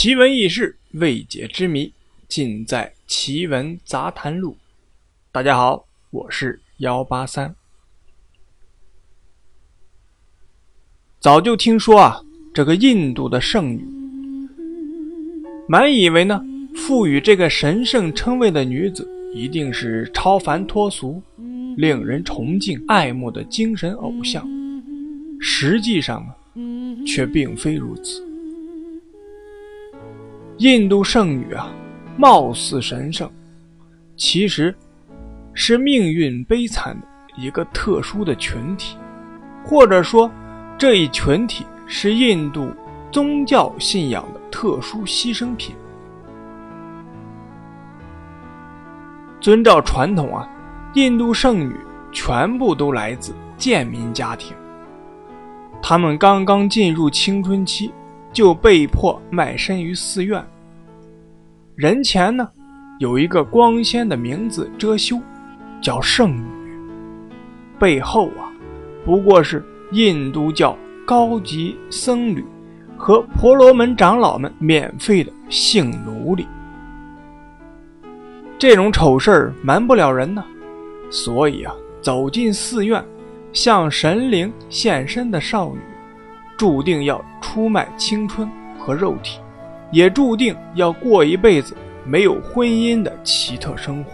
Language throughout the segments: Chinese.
奇闻异事、未解之谜，尽在《奇闻杂谈录》。大家好，我是幺八三。早就听说啊，这个印度的圣女，满以为呢，赋予这个神圣称谓的女子，一定是超凡脱俗、令人崇敬爱慕的精神偶像。实际上呢，却并非如此。印度圣女啊，貌似神圣，其实是命运悲惨的一个特殊的群体，或者说，这一群体是印度宗教信仰的特殊牺牲品。遵照传统啊，印度圣女全部都来自贱民家庭，她们刚刚进入青春期。就被迫卖身于寺院。人前呢，有一个光鲜的名字遮羞，叫圣女；背后啊，不过是印度教高级僧侣和婆罗门长老们免费的性奴隶。这种丑事儿瞒不了人呢，所以啊，走进寺院向神灵献身的少女。注定要出卖青春和肉体，也注定要过一辈子没有婚姻的奇特生活。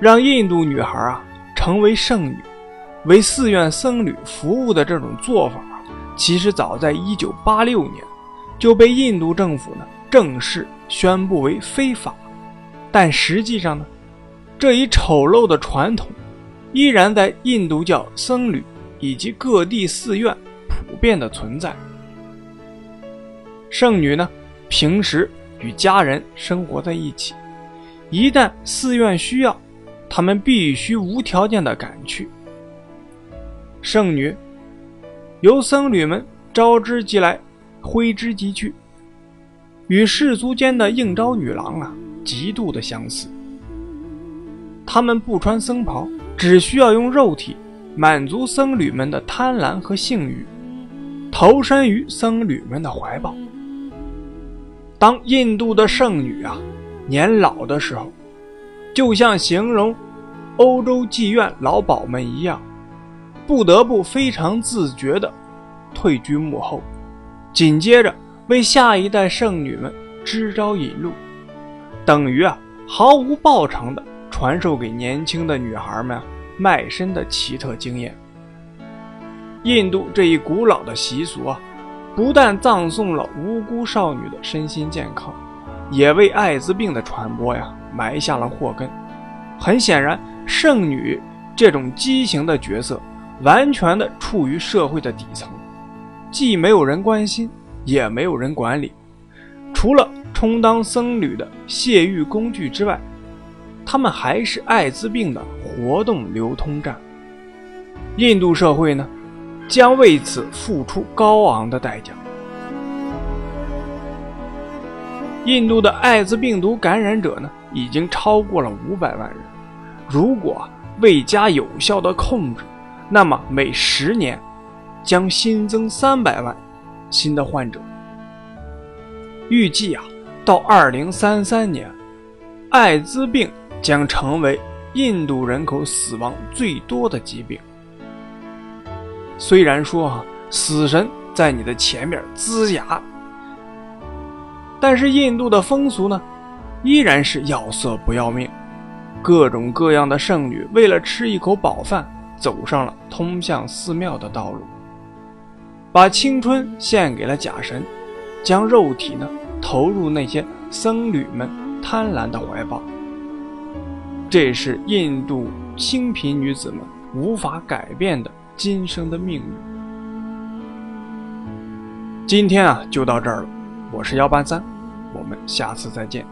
让印度女孩啊成为圣女，为寺院僧侣服务的这种做法，其实早在1986年就被印度政府呢正式宣布为非法。但实际上呢，这一丑陋的传统依然在印度教僧侣。以及各地寺院普遍的存在。圣女呢，平时与家人生活在一起，一旦寺院需要，他们必须无条件的赶去。圣女由僧侣们招之即来，挥之即去，与世俗间的应招女郎啊，极度的相似。他们不穿僧袍，只需要用肉体。满足僧侣们的贪婪和性欲，投身于僧侣们的怀抱。当印度的圣女啊年老的时候，就像形容欧洲妓院老鸨们一样，不得不非常自觉地退居幕后，紧接着为下一代圣女们支招引路，等于啊毫无报偿地传授给年轻的女孩们。卖身的奇特经验。印度这一古老的习俗啊，不但葬送了无辜少女的身心健康，也为艾滋病的传播呀埋下了祸根。很显然，圣女这种畸形的角色，完全的处于社会的底层，既没有人关心，也没有人管理，除了充当僧侣的泄欲工具之外。他们还是艾滋病的活动流通站。印度社会呢，将为此付出高昂的代价。印度的艾滋病毒感染者呢，已经超过了五百万人。如果未加有效的控制，那么每十年将新增三百万新的患者。预计啊，到二零三三年，艾滋病。将成为印度人口死亡最多的疾病。虽然说啊，死神在你的前面呲牙，但是印度的风俗呢，依然是要色不要命。各种各样的圣女为了吃一口饱饭，走上了通向寺庙的道路，把青春献给了假神，将肉体呢投入那些僧侣们贪婪的怀抱。这是印度清贫女子们无法改变的今生的命运。今天啊，就到这儿了。我是幺八三，我们下次再见。